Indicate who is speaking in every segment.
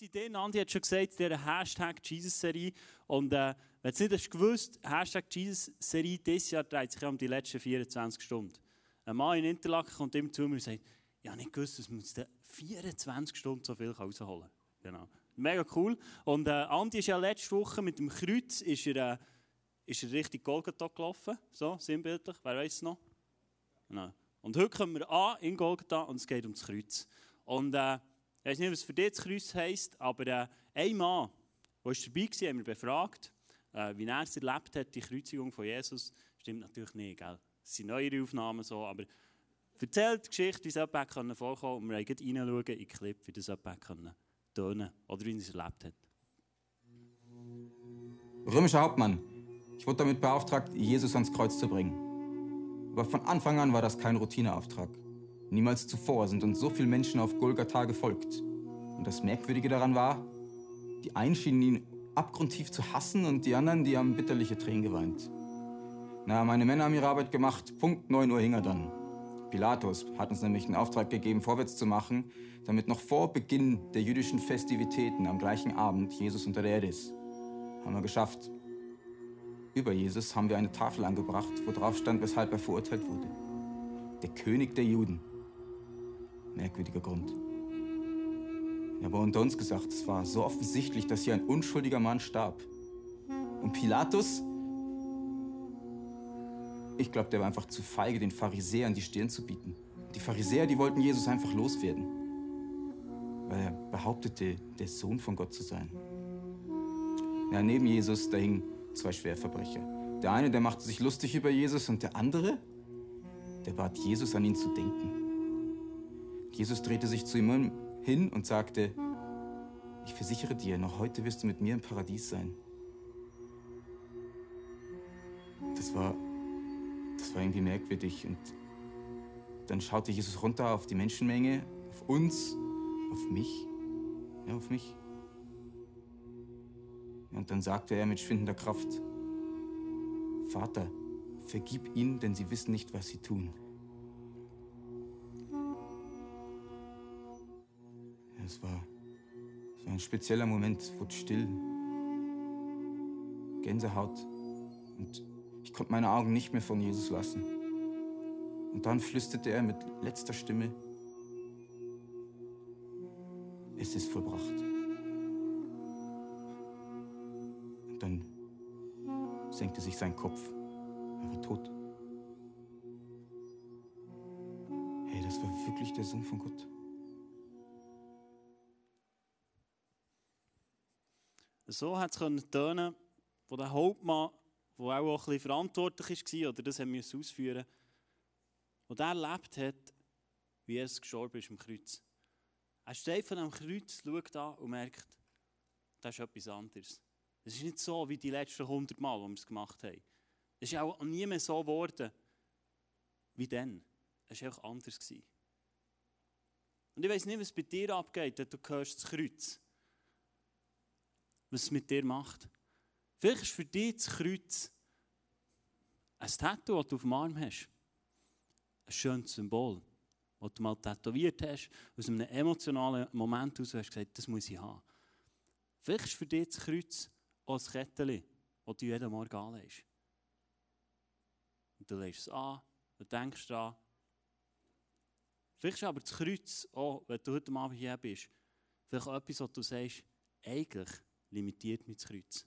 Speaker 1: Unsere Idee, Nandi hat schon gesagt, dieser Hashtag Jesus-Serie. Und äh, wenn du es nicht hast gewusst, Hashtag Jesus-Serie dieses Jahr dreht sich um die letzten 24 Stunden. Ein Mann in Interlaken kommt immer zu mir und sagt, ja, nicht gewusst, dass man 24 Stunden so viel rausholen kann. Genau. Mega cool. Und äh, Andi ist ja letzte Woche mit dem Kreuz ist er, äh, ist er Richtung Golgatha gelaufen. So, sinnbildlich. Wer weiß es noch? Genau. Und heute kommen wir an in Golgatha und es geht um das Kreuz. Und äh, ich weiß nicht, was für dich das Kreuz heisst, aber äh, ein Mann, der dabei war, haben wir befragt, äh, wie er es erlebt hat, die Kreuzigung von Jesus. Stimmt natürlich nicht, gell? Es sind neuere Aufnahmen so, aber erzählt die Geschichte, wie es jemand vorkommen und wir gehen reinschauen in den Clip, wie das jemand tönen oder wie er es erlebt hat.
Speaker 2: Römischer Hauptmann. Ich wurde damit beauftragt, Jesus ans Kreuz zu bringen. Aber von Anfang an war das kein Routineauftrag. Niemals zuvor sind uns so viele Menschen auf Golgatha gefolgt. Und das Merkwürdige daran war, die einen schienen ihn abgrundtief zu hassen und die anderen, die haben bitterliche Tränen geweint. Na, meine Männer haben ihre Arbeit gemacht. Punkt 9 Uhr hing er dann. Pilatus hat uns nämlich einen Auftrag gegeben, vorwärts zu machen, damit noch vor Beginn der jüdischen Festivitäten am gleichen Abend Jesus unter der Erde ist. Haben wir geschafft. Über Jesus haben wir eine Tafel angebracht, wo drauf stand, weshalb er verurteilt wurde. Der König der Juden. Merkwürdiger Grund. Ja, aber unter uns gesagt, es war so offensichtlich, dass hier ein unschuldiger Mann starb. Und Pilatus, ich glaube, der war einfach zu feige, den Pharisäern die Stirn zu bieten. Die Pharisäer, die wollten Jesus einfach loswerden, weil er behauptete, der Sohn von Gott zu sein. Ja, neben Jesus, da hingen zwei Schwerverbrecher. Der eine, der machte sich lustig über Jesus und der andere, der bat Jesus, an ihn zu denken. Jesus drehte sich zu ihm hin und sagte, ich versichere dir, noch heute wirst du mit mir im Paradies sein. Das war das war irgendwie merkwürdig. Und dann schaute Jesus runter auf die Menschenmenge, auf uns, auf mich. Ja, auf mich. Und dann sagte er mit schwindender Kraft, Vater, vergib ihnen, denn sie wissen nicht, was sie tun. Es, war, es ein spezieller Moment, wurde still. Gänsehaut und ich konnte meine Augen nicht mehr von Jesus lassen. Und dann flüsterte er mit letzter Stimme, es ist vollbracht. Und dann senkte sich sein Kopf. Er war tot. Hey, das war wirklich der Sohn von Gott.
Speaker 1: So hat es tönen, wo der Hauptmann der auch, ein bisschen verantwortlich war oder das haben ausführen und der erlebt hat, wie er gestorben ist am Kreuz. Er steht von dem Kreuz, schaut an und merkt, das ist etwas anderes. Es ist nicht so wie die letzten 100 Mal, wo wir es gemacht haben. Es ist auch nie mehr so geworden wie dann. Es war einfach anders. Und ich weiß nicht, was bei dir abgeht, wenn du hörst das Kreuz. Was es mit dir macht. Vielleicht ist für dich das Kreuz ein Tattoo, das du auf dem Arm hast. Ein schönes Symbol, das du mal tätowiert hast, aus einem emotionalen Moment heraus hast gesagt, das muss ich haben. Vielleicht ist für dich das Kreuz auch ein Kettchen, das du jeden Morgen anlegst. Und du legst es an, du denkst daran. Vielleicht ist aber das Kreuz auch, wenn du heute Abend hier bist, vielleicht auch etwas, was du sagst, eigentlich limitiert mich das Kreuz.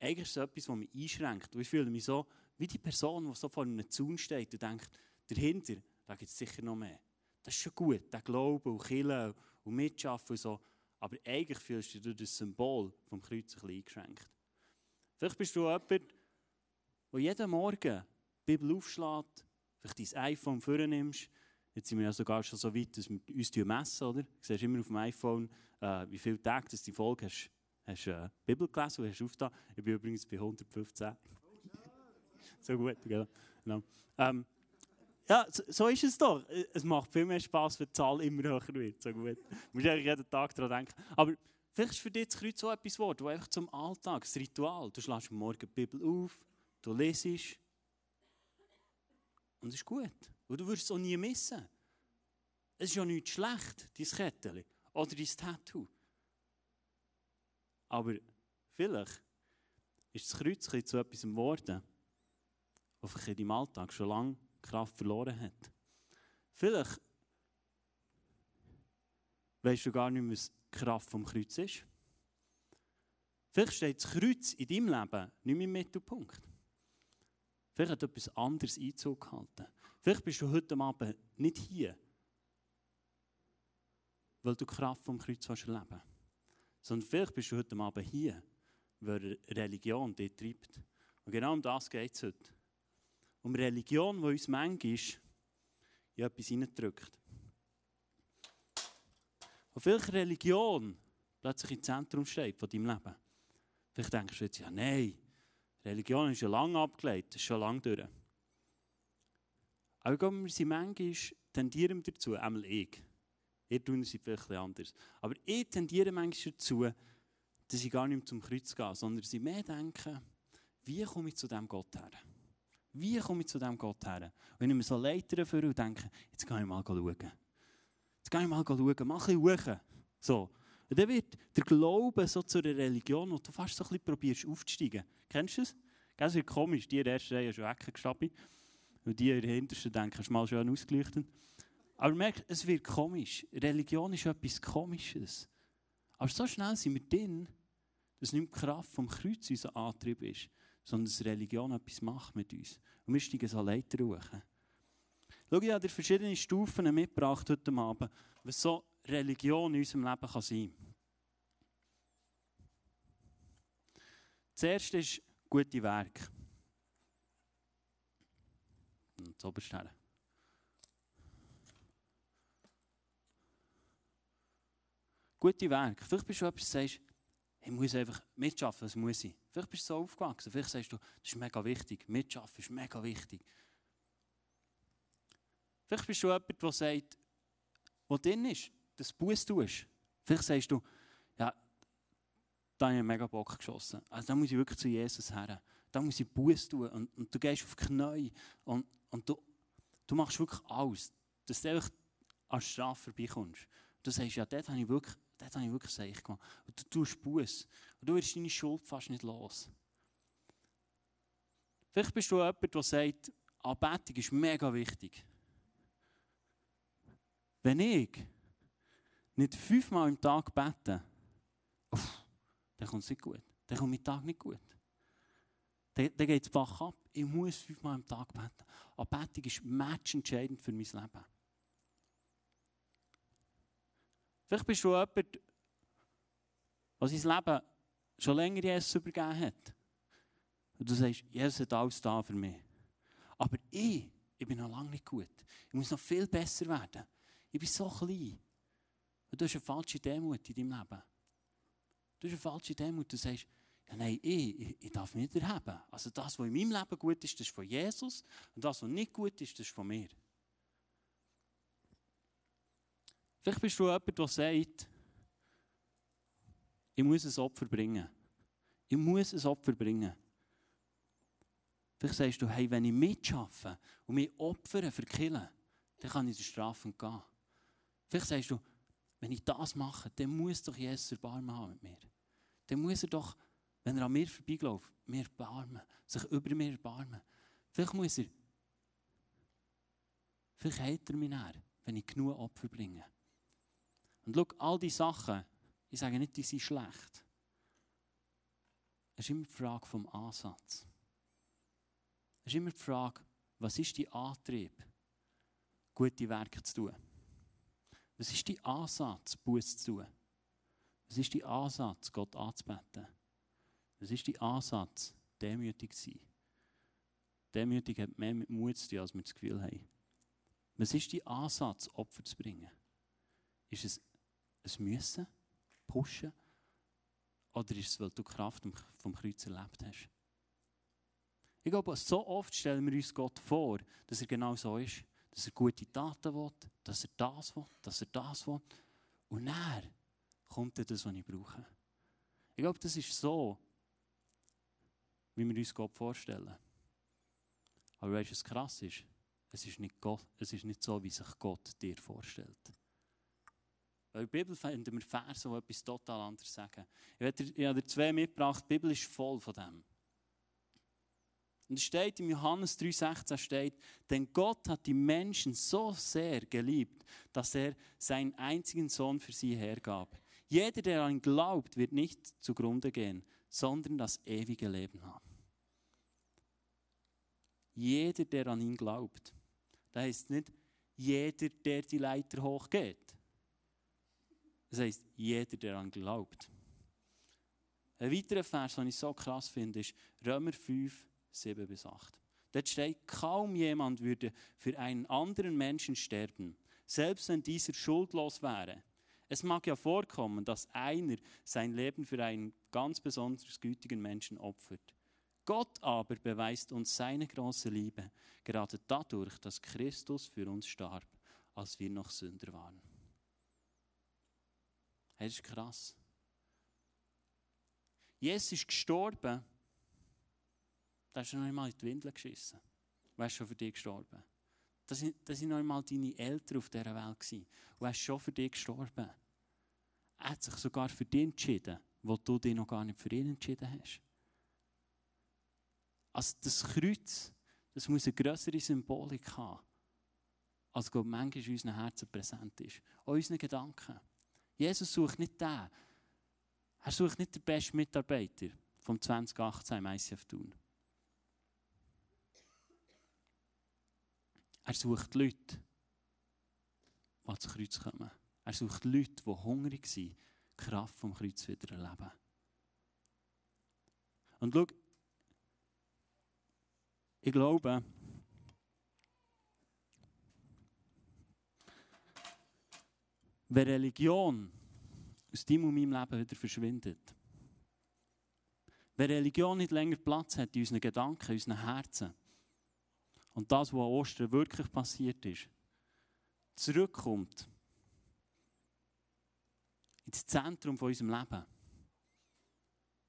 Speaker 1: Eigentlich ist es etwas, das mich einschränkt. Und ich fühle mich so wie die Person, die so vor einem Zaun steht und denkt, dahinter, da gibt es sicher noch mehr. Das ist schon gut, der Glaube und Killen und Mitschaffen und so. Aber eigentlich fühlst du dich durch das Symbol vom Kreuz ein bisschen eingeschränkt. Vielleicht bist du jemand, der jeden Morgen die Bibel aufschlägt, vielleicht dein iPhone vornimmst. Jetzt sind wir ja sogar schon so weit, dass wir uns messen, oder? Du siehst immer auf dem iPhone, äh, wie viele Tage du die Folge hast Hast du äh, Bibel gelesen und hast aufgetan? Ich bin übrigens bei 115. so gut, genau. Ähm, ja, so, so, ist es doch. Es macht viel mehr Spass, wenn die Zahl immer höher wird. So gut. Du musst eigentlich jeden Tag daran denken. Aber vielleicht ist für dich das Kreuz so etwas Wort, das einfach zum Alltag, das Ritual. Du schlägst Morgen die Bibel auf, du lesest. Und es ist gut. Und du wirst es auch nie missen. Es ist ja nicht schlecht, dein Kettchen oder dein Tattoo. Aber vielleicht ist das Kreuz zu etwas geworden, was vielleicht deinem Alltag schon lange Kraft verloren hat. Vielleicht weißt du gar nicht mehr, was die Kraft vom Kreuz ist. Vielleicht steht das Kreuz in deinem Leben nicht mehr im Mittelpunkt. Vielleicht hat etwas anderes Einzug gehalten. Vielleicht bist du heute Abend nicht hier, weil du die Kraft vom Kreuz erleben willst. Sondern vielleicht bist du heute Abend hier, weil Religion dich treibt. Und genau um das geht es heute. Um Religion, die uns manchmal in etwas hineindrückt. Und vielleicht Religion plötzlich im Zentrum steht von deinem Leben. Vielleicht denkst du jetzt, ja, nein, Religion ist schon lange abgelegt, ist schon lange durch. Aber ich glaube, wir sind manchmal, tendieren dazu, einmal ich. Ihr tun es vielleicht anders. Aber ich tendiere manchmal dazu, dass ich gar nicht mehr zum Kreuz gehe, sondern ich mehr denke, wie komme ich zu diesem Gott her? Wie komme ich zu diesem Gott her? Und wenn ich mir so Leiter für und denke, jetzt kann ich mal schauen. Jetzt kann ich mal schauen, mach ein bisschen. So. Und dann wird der Glaube so zu einer Religion, wo du fast so ein bisschen probierst aufzusteigen. Kennst du das? Das wird komisch, die in der ersten Reihe schon weggestapelt. Und die in der hintersten denken, ist mal schön ausgeleuchtet. Aber merkt, es wird komisch. Religion ist etwas Komisches. Aber so schnell sind wir drin, dass nicht die Kraft vom Kreuz unser Antrieb ist, sondern dass Religion etwas macht mit uns. Und wir steigen so Leiter hoch. Schau, ich habe dir verschiedene Stufen mitgebracht heute Abend, was so Religion in unserem Leben kann sein kann. Das erste ist gute Werke. Und oberst her. Gute Werke. Vielleicht bist du der sagst, ich muss einfach mitschaffen, das muss ich. Vielleicht bist du so aufgewachsen. Vielleicht sagst du, das ist mega wichtig. Mitschaffen ist mega wichtig. Vielleicht bist du jemand, der sagt, was drin ist, dass du Buß tust. Vielleicht sagst du, ja, da habe ich mega Bock geschossen. Also da muss ich wirklich zu Jesus her. Da muss ich Buß tun. Und, und, du gehst auf die Knie und, und du, du machst wirklich alles, dass du einfach an Strafe vorbeikommst. Du sagst, ja, dort habe ich wirklich, dort habe ich wirklich Seich gemacht. Und du tust Buß. Und du wirst deine Schuld fast nicht los. Vielleicht bist du jemand, der sagt, Anbetung ist mega wichtig. Wenn ich nicht fünfmal im Tag bete, dann kommt es nicht gut. Dann kommt mein Tag nicht gut. Dann, dann geht es Bach ab. Ich muss fünfmal im Tag beten. Anbetung ist matchentscheidend für mein Leben. Vielleicht bist du jemand, der sein Leben schon länger Jesus übergeben hat. Und du sagst, Jesus hat alles da für mich. Aber ich, ich bin noch lange nicht gut. Ich muss noch viel besser werden. Ich bin so klein. Und du hast eine falsche Demut in deinem Leben. Du hast eine falsche Demut. Du sagst, ja, nein, ich, ich, ich darf nicht erheben. Also das, was in meinem Leben gut ist, das ist von Jesus. Und das, was nicht gut ist, das ist von mir. Vielleicht bist du jemand, der sagt, ich muss ein Opfer bringen. Ich muss ein Opfer bringen. Vielleicht sagst du, hey, wenn ich mitschaffe und mich opfere für Killen, dann kann ich der Strafe gehen. Vielleicht sagst du, wenn ich das mache, dann muss doch Jesus Erbarmen haben mit mir. Dann muss er doch, wenn er an mir vorbeiläuft, mir erbarmen, sich über mir erbarmen. Vielleicht muss er, vielleicht hält er mich näher, wenn ich genug Opfer bringe. Und schau, all diese Sachen, ich sage nicht, die sind schlecht. Es ist immer die Frage vom Ansatz. Es ist immer die Frage, was ist dein Antrieb, gute Werke zu tun? Was ist dein Ansatz, Buß zu tun? Was ist dein Ansatz, Gott anzubeten? Was ist dein Ansatz, demütig zu sein? Demütig hat mehr mit Mut zu tun, als wir das Gefühl haben. Was ist dein Ansatz, Opfer zu bringen? Ist es ein Müssen, pushen? Oder ist es, weil du Kraft vom Kreuz erlebt hast? Ich glaube, so oft stellen wir uns Gott vor, dass er genau so ist dass er gute Taten will, dass er das will, dass er das will. Und dann kommt dann das, was ich brauche. Ich glaube, das ist so, wie wir uns Gott vorstellen. Aber weißt du, was krass ist? Es ist, nicht Gott, es ist nicht so, wie sich Gott dir vorstellt. Weil in der Bibel finden wir Verse, die etwas total anderes sagen. Ich habe dir zwei mitgebracht, die Bibel ist voll von dem. Und es steht im Johannes 3,16 steht, denn Gott hat die Menschen so sehr geliebt, dass er seinen einzigen Sohn für sie hergab. Jeder, der an ihn glaubt, wird nicht zugrunde gehen, sondern das ewige Leben haben. Jeder, der an ihn glaubt. Das heißt nicht jeder, der die Leiter hochgeht. Das heißt jeder, der an ihn glaubt. Ein weiterer Vers, den ich so krass finde, ist Römer 5, 7 bis 8. Dort steht, kaum jemand würde für einen anderen Menschen sterben, selbst wenn dieser schuldlos wäre. Es mag ja vorkommen, dass einer sein Leben für einen ganz besonders gütigen Menschen opfert. Gott aber beweist uns seine große Liebe, gerade dadurch, dass Christus für uns starb, als wir noch Sünder waren. Das ist krass. Jesus ist gestorben, da hast du noch einmal in die Windel geschissen. Du ist schon für dich gestorben. Das waren noch einmal deine Eltern auf dieser Welt. Er ist schon für dich gestorben. Er hat sich sogar für dich entschieden, wo du dich noch gar nicht für ihn entschieden hast. Also das Kreuz, das muss eine größere Symbolik haben, als Gott manchmal in unseren Herzen präsent ist. Auch unseren Gedanken. Jesus sucht nicht den. Er sucht nicht den besten Mitarbeiter vom 2018 im ICF Thun. Er sucht Leute, die ans Kreuz kommen. Er sucht Leute, die hungrig sind, die Kraft vom Kreuz wieder erleben. Und schau, ich glaube, wenn Religion aus deinem und meinem Leben wieder verschwindet, wenn Religion nicht länger Platz hat in unseren Gedanken, in unseren Herzen, und das, was an Ostern wirklich passiert ist, zurückkommt ins Zentrum von unserem Leben,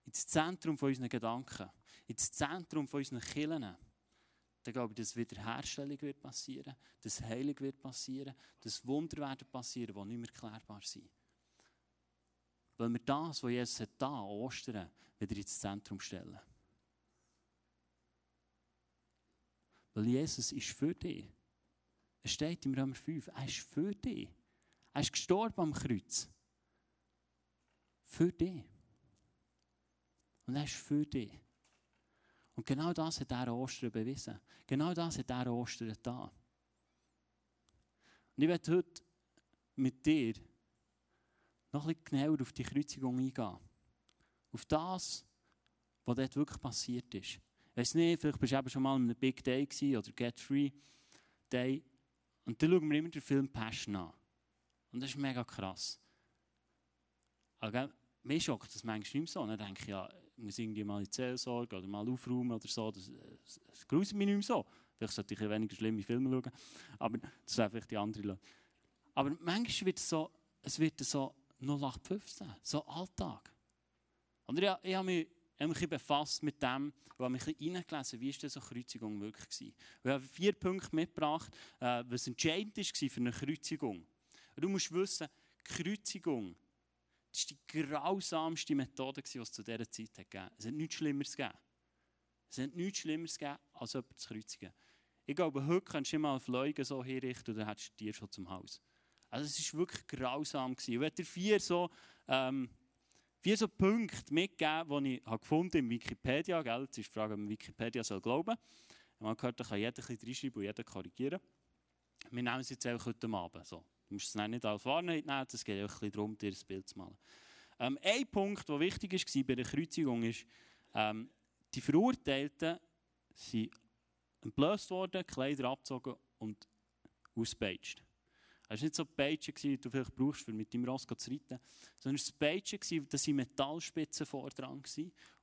Speaker 1: ins Zentrum von unseren Gedanken, ins Zentrum von unseren Killen, dann glaube ich, dass Wiederherstellung wird passieren, dass Heilung wird passieren, dass Wunder werden passieren, die nicht mehr klärbar sind. Weil wir das, was Jesus hat, da Ostern wieder ins Zentrum stellen. Weil Jesus ist für dich. Es steht im Römer 5, er ist für dich. Er ist gestorben am Kreuz. Für dich. Und er ist für dich. Und genau das hat er Ostern bewiesen. Genau das hat er Ostern getan. Und ich werde heute mit dir noch ein bisschen genauer auf die Kreuzigung eingehen. Auf das, was dort wirklich passiert ist weiß nicht, vielleicht bist du eben schon mal in einem Big Day gewesen, oder Get Free Day. Und dann schauen wir immer den Film Passion an. Und das ist mega krass. Aber mir schockt das manchmal nicht mehr so. Dann denke ich, ja, muss irgendwie mal in die Seelsorge oder mal aufräumen oder so. Das, das, das gruselt mich nicht mehr so. Vielleicht sollte ich weniger schlimme Filme schauen. Aber das sind vielleicht die anderen Leute. Aber manchmal wird es so, es wird so 0815, so Alltag. Und ich, ich habe mich ich habe mich befasst mit dem und habe mich reingelesen, wie ist denn so eine Kreuzigung wirklich gewesen. Wir haben vier Punkte mitgebracht, äh, was entscheidend war für eine Kreuzigung. Du musst wissen, Kreuzigung das ist die grausamste Methode, die es zu dieser Zeit gegeben hat. Es hat nichts Schlimmeres gegeben. Es hat nichts Schlimmeres gegeben, als jemanden zu kreuzigen. Ich glaube, heute kannst du mal Fleugen so hinrichten und dann hättest du dir schon zum Haus. Also es war wirklich grausam. Gewesen. Ich werde dir vier so ähm, vier so Punkte mitgeben, die ich habe gefunden im Wikipedia. Gell? Jetzt ist die Frage, ob man Wikipedia soll glauben soll. Man gehört, da kann jeder ein reinschreiben und jeder korrigieren. Wir nehmen es jetzt einfach heute Abend. So. Du musst es nicht als Wahrheit nehmen, es geht auch darum, dir ein Bild zu malen. Ähm, ein Punkt, der wichtig war bei der Kreuzigung, ist, ähm, die Verurteilten sind entblößt worden, Kleider abgezogen und ausgepeitscht. Es war nicht so ein die du vielleicht brauchst, um mit deinem Ross zu reiten, sondern es war ein Peitsche, das waren Metallspitzen vordran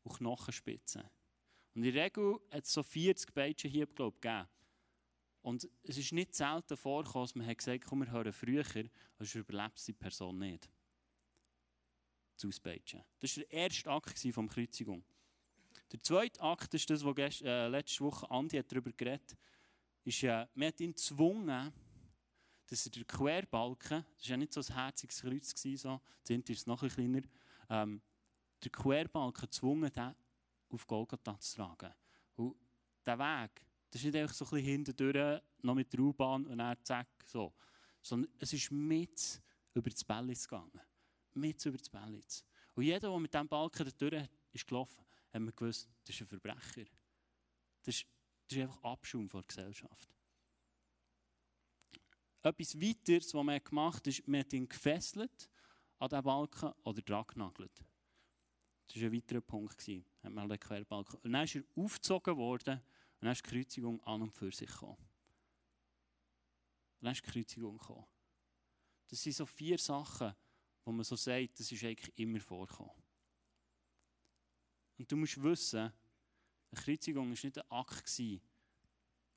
Speaker 1: und Knochenspitzen. Und in der Regel hat es so 40 Peitschen hier glaub, gegeben. Und es ist nicht selten vorgekommen, dass man hat gesagt komm, wir hören früher, sonst überlebt die Person nicht. Zu auspeitschen. Das war der erste Akt der Kreuzigung. Der zweite Akt ist das, was äh, letzte Woche Andi hat darüber geredet. Ist, äh, man hat ihn gezwungen, dass er der Querbalken, das war ja nicht so ein herziges Kreuz, so, sind ist es noch ein kleiner, ähm, der Querbalken gezwungen, den auf Golgatha zu tragen. Und der Weg, das ist nicht einfach so ein bisschen hintendurch, noch mit der U-Bahn und dann zack, so. Sondern es ist mit über das Bellitz gegangen. Mit über das Bellitz. Und jeder, der mit diesem Balken durch ist gelaufen, hat man gewusst, das ist ein Verbrecher. Das ist, das ist einfach Abschaum von der Gesellschaft. Etwas weiteres, was man gemacht hat, ist, man hat ihn gefesselt an diesen Balken oder dran genagelt. Das war ein weiterer Punkt. Hat man den Querbalken. Und dann ist er aufgezogen worden und dann ist die Kreuzigung an und für sich gekommen. Dann ist die Kreuzigung gekommen. Das sind so vier Sachen, wo man so sagt, das ist eigentlich immer vorgekommen. Und du musst wissen, eine Kreuzigung war nicht ein Akt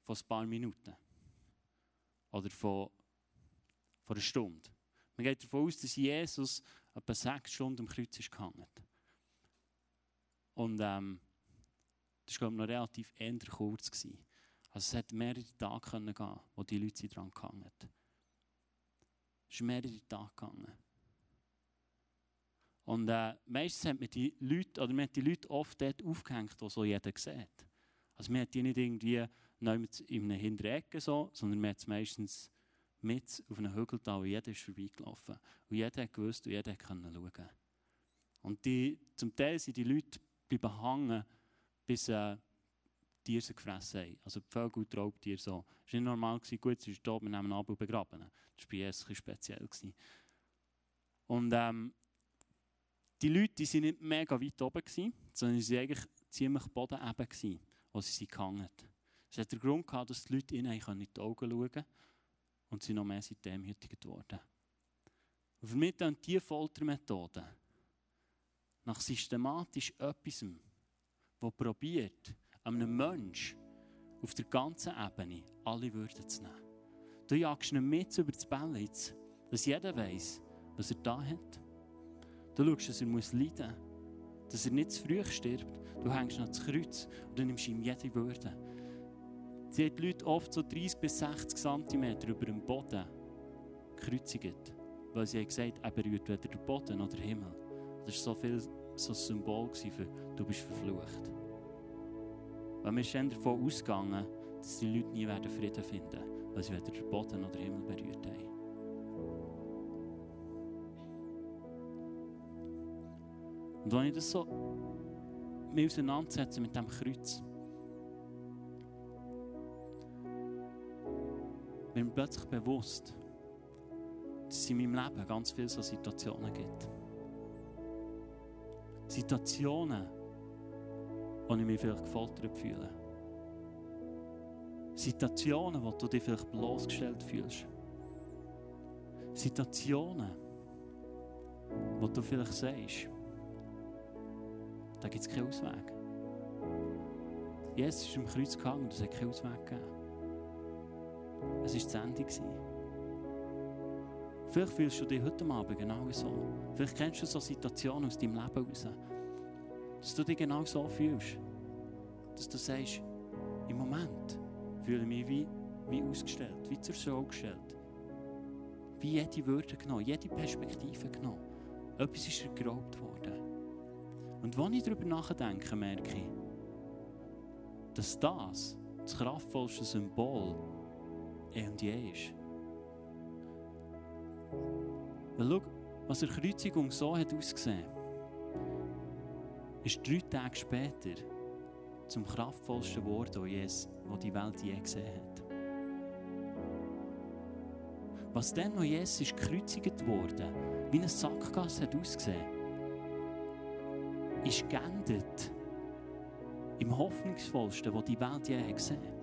Speaker 1: von ein paar Minuten. Oder von, von einer Stunde. Man geht davon aus, dass Jesus etwa sechs Stunden am Kreuz ist gehangen. Und ähm, das war, noch relativ eher kurz. Gewesen. Also es hätte mehrere Tage gehen wo die Leute dran gehangen Es ist mehrere Tage gegangen. Und äh, meistens hat man die Leute, oder man hat die Leute oft dort aufgehängt, wo so jeder sieht. Also man hat die nicht irgendwie in einer hinteren Ecke so, sondern man hat es meistens mit auf einem Hügel wo jeder ist vorbeigelaufen. Und jeder hat gewusst und jeder konnte schauen. Und die, zum Teil sind die Leute bleiben hängen, bis äh, Tiere sie gefressen haben. Also die Vögel die Raubtiere so. Es war nicht normal, gewesen. gut, es ist da, wir nehmen ab und begraben. Das war bei Jesus speziell. Gewesen. Und ähm, die Leute die sind nicht mega weit oben, gewesen, sondern sie waren eigentlich ziemlich bodeneben, gewesen, wo sie sich gehangen Es hat den Grund gehabt, dass die Leute in die Augen schauen können und sie noch mehr sind demütigt worden. Und für mich dann diese Foltermethode, nach systematisch etwas, das probiert, einem Menschen auf der ganzen Ebene alle Würde zu nehmen. Du jagst ihn mit über das Bellitz, dass jeder weiß, was er da hat. Du schaust, dass er muss leiden muss, dass er nicht zu früh stirbt. Du hängst noch das Kreuz und du nimmst ihm jede Würde. Sie haben die Leute oft so 30 bis 60 cm über dem Boden gekreuzigt, weil sie haben gesagt, er berührt weder den Boden noch den Himmel. Das war so viel so ein Symbol für du bist verflucht. Weil wir sind davon ausgegangen, dass die Leute nie werden Frieden finden werden, weil sie weder den Boden noch den Himmel berührt haben. Und wenn ich das so mich auseinandersetze mit dem Kreuz, wird mir plötzlich bewusst, dass es in meinem Leben ganz viele so Situationen gibt. Situationen, wo ich mich vielleicht gefoltert fühle. Situationen, wo du dich vielleicht bloßgestellt fühlst. Situationen, wo du vielleicht sagst, da gibt es keinen Ausweg. Jesus ist im Kreuz gehangen und es hat keinen Ausweg gegeben. Es war das Ende. Vielleicht fühlst du dich heute Abend genau so. Vielleicht kennst du so Situationen aus deinem Leben heraus, dass du dich genau so fühlst. Dass du sagst, im Moment fühle ich mich wie, wie ausgestellt, wie zur Schau gestellt. Wie jede Würde genommen, jede Perspektive genommen. Etwas ist geraubt worden. Und wenn ich darüber nachdenke, merke ich, dass das das kraftvollste Symbol eh und je ist. Weil schau, was der Kreuzigung so hat ausgesehen, ist drei Tage später zum kraftvollsten Wort, das die Welt je gesehen hat. Was dann, wo Jesus ist gekreuzigt wurde, wie eine Sackgasse hat ausgesehen, ist geendet im hoffnungsvollsten, was die Welt je gesehen hat.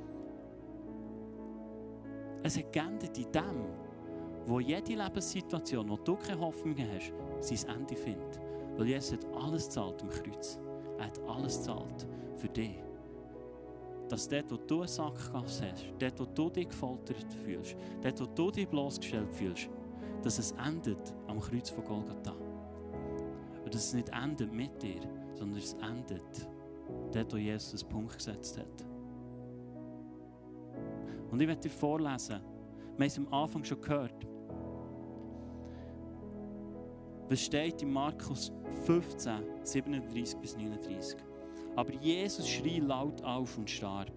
Speaker 1: Es hat geendet in dem, wo jede Lebenssituation, wo du keine Hoffnung hast, sein Ende findet. Weil Jesus hat alles zahlt am Kreuz. Er hat alles zahlt für dich. Dass dort, wo du eine Sackgasse hast, dort, wo du dich gefoltert fühlst, dort, wo du dich bloßgestellt fühlst, dass es endet am Kreuz von Golgatha. Und dass es nicht endet mit dir, sondern es endet dort, wo Jesus einen Punkt gesetzt hat. Und ich werde dir vorlesen, haben es am Anfang schon gehört. Was steht in Markus 15, 37 bis 39? Aber Jesus schrie laut auf und starb.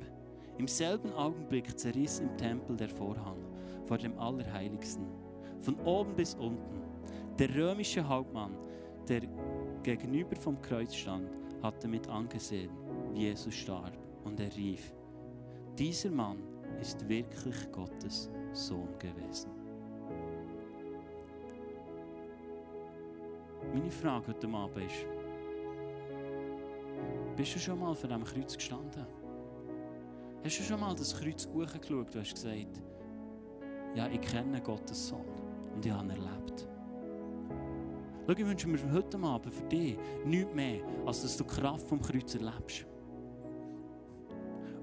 Speaker 1: Im selben Augenblick zerriss im Tempel der Vorhang vor dem Allerheiligsten. Von oben bis unten. Der römische Hauptmann, der gegenüber vom Kreuz stand, hatte mit angesehen, wie Jesus starb. Und er rief, dieser Mann ist wirklich Gottes Sohn gewesen. Meine Frage heute Abend ist, bist du schon mal vor diesem Kreuz gestanden? Hast du schon mal das Kreuz hochgeschaut und hast gesagt, ja, ich kenne Gottes Sohn und ich habe ihn erlebt. Schau, ich wünsche mir heute Abend für dich nichts mehr, als dass du die Kraft vom Kreuz erlebst.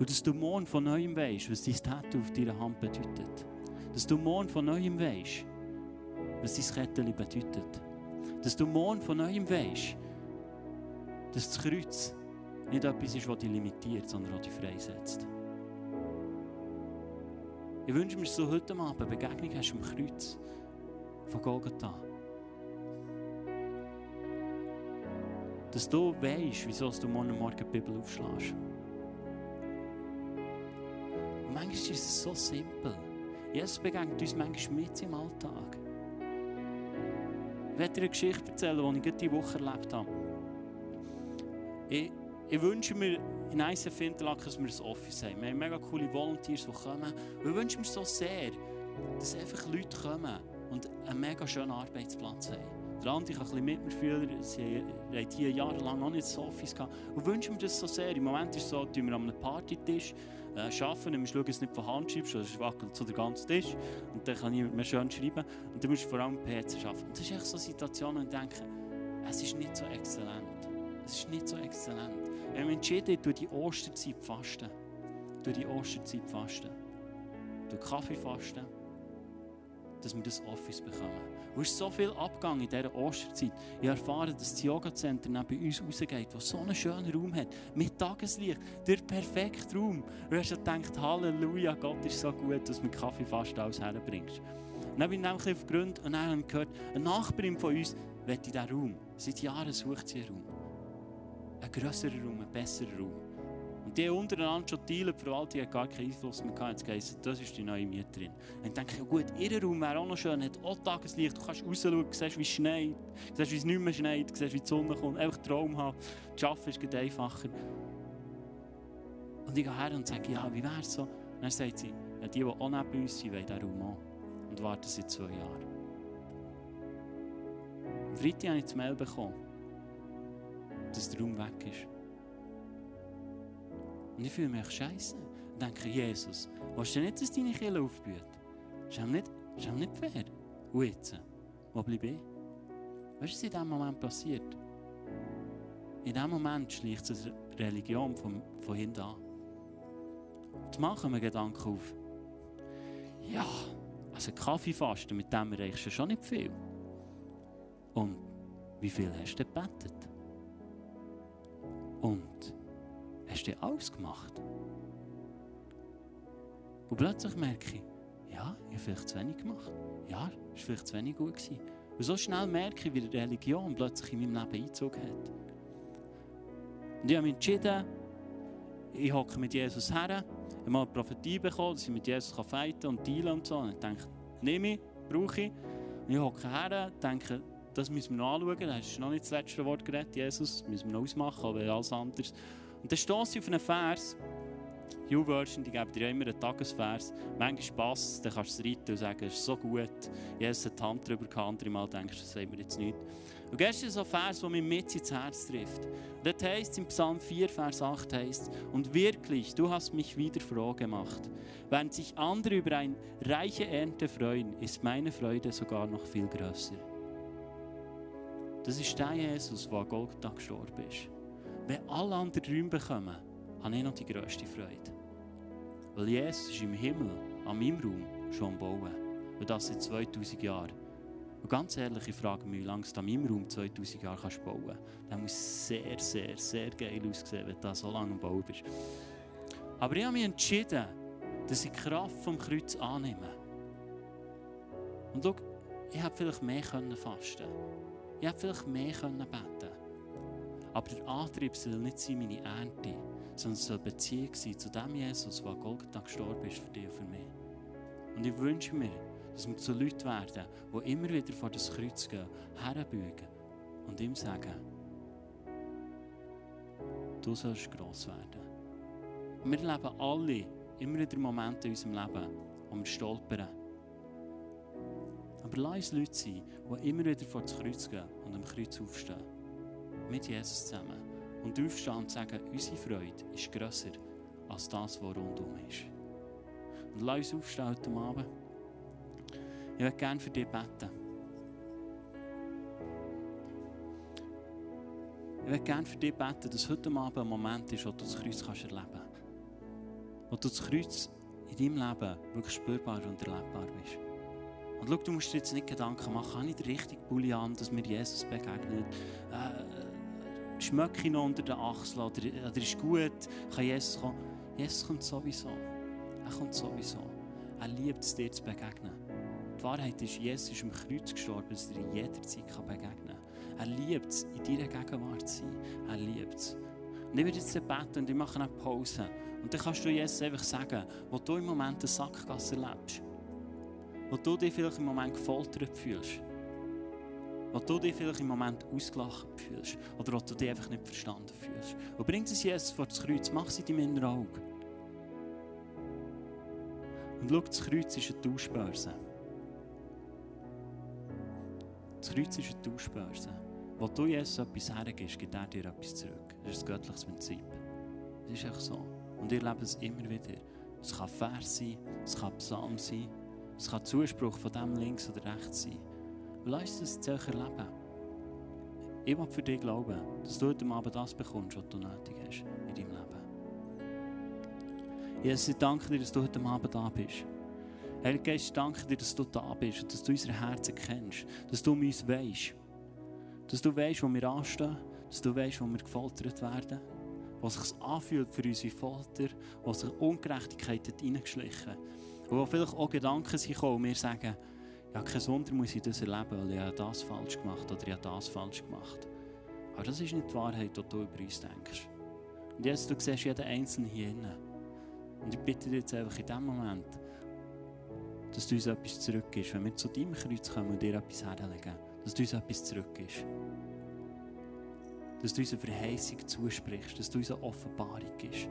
Speaker 1: Und dass du morgen von neuem weißt, was dein Tattoo auf deiner Hand bedeutet. Dass du morgen von neuem weißt, was dein Kettchen bedeutet. Dass du morgen von neuem weißt, dass das Kreuz nicht etwas ist, das dich limitiert, sondern das dich freisetzt. Ich wünsche mir so heute Abend eine Begegnung hast am Kreuz von Golgatha. Dass du weißt, wieso du morgen Morgen die Bibel aufschlägst. Und manchmal ist es so simpel. Jesus begegnet uns manchmal mit im Alltag. Ich werde dir eine Geschichte erzählen, die ich diese Woche erlebt habe. Ich, ich wünsche mir in ICF Interlaken, dass wir ein Office haben. Wir haben mega coole Volunteers, die kommen. Und ich wünsche mir so sehr, dass einfach Leute kommen und einen mega schönen Arbeitsplatz haben. Der Andi kann ein bisschen mit mir fühlen. Sie haben hier jahrelang noch nicht ein Office gehabt. Und wünsche mir das so sehr. Im Moment ist es so, dass wir an einem Partytisch äh, arbeiten. Du musst schauen, dass du nicht von Hand schreibst, es wackelt so der ganze Tisch. Und dann kann niemand mehr schön schreiben. Und dann musst du vor allem PC arbeiten. Und das ist echt so eine Situation, wo ich denke, es ist nicht so exzellent. Es ist nicht so exzellent. Wir haben entschieden, durch die Osterzeit fasten. Durch die Osterzeit fasten. Durch Kaffee fasten. Dass wir das Office bekommen. Und es ist so viel Abgang in dieser Osterzeit. Ich erfahre, dass das Yoga-Center neben uns rausgeht, das so einen schönen Raum hat. Mit Tageslicht. Der perfekte Raum. Und du hast gedacht, Halleluja, Gott ist so gut, dass du mit Kaffee fast alles herbringst. Und dann bin ich nämlich auf Grund und dann habe ich gehört, eine Nachbarin von uns will in diesen Raum. Seit Jahren sucht sie einen Raum. Ein grösserer Raum, ein besserer Raum. Und die untereinander schon teilen, die Verwaltung hat gar keinen Einfluss mehr gehabt. Geheißen, das ist die neue Mieterin. Und ich denke, ja gut, ihr Raum wäre auch noch schön, hat auch Tageslicht, du kannst rausschauen, siehst, wie es schneit, siehst, wie es nicht mehr schneit, siehst, wie die Sonne kommt, einfach Traum haben. Das Arbeiten ist einfacher. Und ich gehe her und sage, ja, wie wäre es so? Und dann sagt sie, ja, die, die auch neben uns sind, wollen diesen Raum auch. Und warten seit zwei Jahren. Am Freitag habe ich das Mail bekommen, dass der Raum weg ist. Und ich fühle mich scheiße. Und denke, Jesus, willst du nicht, dass deine Kinder aufblüht? Ist auch nicht, nicht fair. Und jetzt? Wo bleibe ich? Weißt du, was in diesem Moment passiert? In diesem Moment schleicht sich Religion von, von hinten an. Und machen wir Gedanken auf. Ja, also Kaffeefasten, mit dem erreichst du schon nicht viel. Und wie viel hast du gebetet? Und hast du alles gemacht? Und plötzlich merke ich, ja, ich habe vielleicht zu wenig gemacht. Ja, es war vielleicht zu wenig gut. Gewesen. Und so schnell merke ich, wie die Religion plötzlich in meinem Leben Einzug hat. Und ich habe mich entschieden, ich hocke mit Jesus her, ich habe mal eine Prophetie bekommen, dass ich mit Jesus fighten und dealen und so. Und ich denke, nehme ich, brauche ich. Und ich hocke her, denke, das müssen wir noch anschauen. Da hast du noch nicht das letzte Wort geredet, Jesus. Das müssen wir noch ausmachen, aber alles anderes. Und dann stoße ich auf einen Vers, U-Version, die geben dir immer einen Tagesvers. Manchmal passt dann kannst du es reiten und sagen, es ist so gut. Jesus hat die Hand drüber gehabt, andere Mal denkst du, das sagen wir jetzt nicht. Und gestern so ein Vers, der mich mit ins Herz trifft. Und dort heisst es, im Psalm 4, Vers 8 heisst und wirklich, du hast mich wieder froh gemacht. Während sich andere über eine reiche Ernte freuen, ist meine Freude sogar noch viel größer. Das ist der Jesus, der an Golgatha gestorben ist. Wenn alle anderen Räume bekommen, habe ich noch die grösste Freude. Weil Jesus ist im Himmel, an meinem Raum, schon am Bauen. Und das seit 2000 Jahren. Und ganz ehrlich, ich frage mich, wie lange du an meinem Raum 2000 Jahre kannst bauen kannst. Das muss sehr, sehr, sehr geil aussehen, wenn du so lange am Bauen bist. Aber ich habe mich entschieden, dass ich die Kraft vom Kreuz annehme. Und schau, ich hätte vielleicht mehr können fasten Ich hätte vielleicht mehr können beten Aber der Antrieb soll nicht sein, meine Ernte, sondern es soll Beziehung sein zu dem Jesus, der an Golgatha gestorben ist für dich und für mich. Und ich wünsche mir, dass wir zu Leuten werden, die immer wieder vor das Kreuz gehen, herbeugen und ihm sagen, du sollst gross werden. Und wir leben alle immer wieder Momente in unserem Leben, wo wir stolpern. Aber lass uns Leute sein, die immer wieder vor das Kreuz gehen und am Kreuz aufstehen. Mit Jesus zusammen. Und aufstehen und sagen, unsere Freude ist grösser als das, was rundum ist. Und lass uns aufstehen heute Abend. Ich würde gerne für dich beten. Ich würde gerne für dich beten, dass heute Abend ein Moment ist, wo du das Kreuz kannst erleben kannst. Wo du das Kreuz in deinem Leben wirklich spürbar und erlebbar bist. Und schau, du musst dir jetzt nicht Gedanken machen, habe ich den richtigen Pulli an, dass mir Jesus begegnet? Äh, schmecke ich noch unter den Achseln? Oder, oder ist gut? Kann Jesus kommen? Jesus kommt sowieso. Er kommt sowieso. Er liebt es, dir zu begegnen. Die Wahrheit ist, Jesus ist am Kreuz gestorben, dass er dir jederzeit begegnen kann. Er liebt es, in deiner Gegenwart zu sein. Er liebt es. Und ich werde jetzt beten und ich mache eine Pause. Und dann kannst du Jesus einfach sagen, wo du im Moment eine Sackgasse erlebst. Wo du dich vielleicht im Moment gefoltert fühlst. Wo du dich vielleicht im Moment ausgelacht fühlst. Oder wo du dich einfach nicht verstanden fühlst. Und bring es Jesus vor das Kreuz. Mach es in deinem inneren Auge. Und schau, das Kreuz ist eine Tauschbörse. Das Kreuz ist eine Tauschbörse. Wo du Jesus etwas hergibst, gibt er dir etwas zurück. Das ist ein göttliches Prinzip. Das ist echt so. Und ihr lebt es immer wieder. Es kann Vers sein, es kann Psalm sein, es kann Zuspruch von dem links oder rechts sein. Lass das jetzt erleben. Ich will für dich glauben, dass du heute Abend das bekommst, was du nötig hast in deinem Leben. Jesus, ich danke dir, dass du heute Abend da bist. Heiliger Geist, ich danke dir, dass du da bist und dass du unsere Herzen kennst, dass du uns weisst. Dass du weißt, wo wir anstehen, dass du weißt, wo wir gefoltert werden, was sich anfühlt für uns wie Folter, wo sich Ungerechtigkeit hat reingeschlichen und wo vielleicht auch Gedanken sind und wir sagen, ja, kein Wunder muss ich das erleben, weil ich habe das falsch gemacht oder ich habe das falsch gemacht. Aber das ist nicht die Wahrheit, die du über uns denkst. Und jetzt, du siehst jeden Einzelnen hier drin. Und ich bitte dich jetzt einfach in dem Moment, dass du uns etwas zurückgibst, wenn wir zu deinem Kreuz kommen und dir etwas herlegen, dass du uns etwas zurückgibst. Dass du uns eine Verheißung zusprichst, dass du uns eine Offenbarung gibst.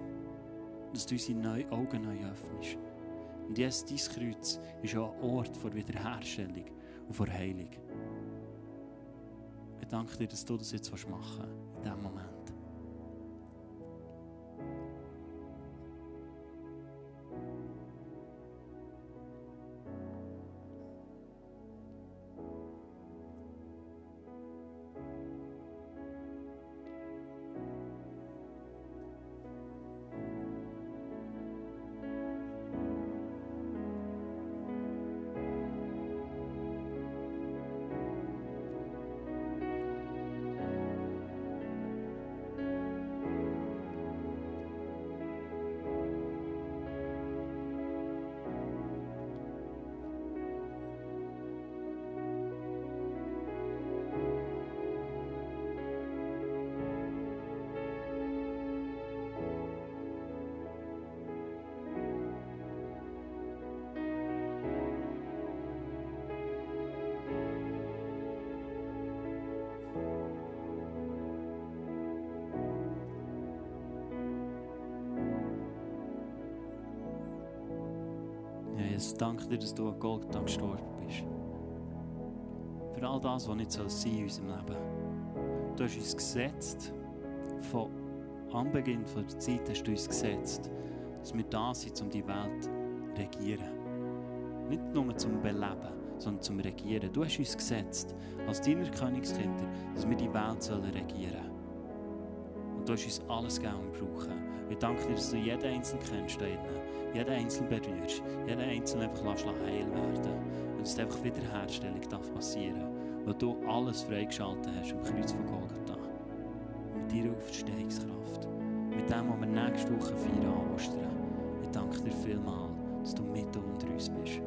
Speaker 1: Dass du unsere Augen neu öffnest. Und jetzt, dein Kreuz ist auch ein Ort vor Wiederherstellung und vor Heilung. Ich danke dir, dass du das jetzt machen in diesem Moment. Jesus, danke dir, dass du an Golgatha gestorben bist. Für all das, was nicht sein soll in unserem Leben. Du hast uns gesetzt, von Anbeginn der Zeit hast du uns gesetzt, dass wir da sind, um die Welt zu regieren. Nicht nur zum Beleben, sondern zum Regieren. Du hast uns gesetzt, als deiner Königskinder, dass wir die Welt regieren sollen. Du hast uns alles gegeben, wir brauchen. Ich danke dir, dass du jeden Einzelnen kennst jeden Einzelnen berührst, jeden Einzelnen einfach lässt heil werden und dass einfach Wiederherstellung darf passieren weil du alles freigeschaltet hast am Kreuz von Golgatha. Mit deiner Auferstehungskraft. Mit dem, was wir nächste Woche feiern an Ostern. Ich danke dir vielmals, dass du mit unter uns bist.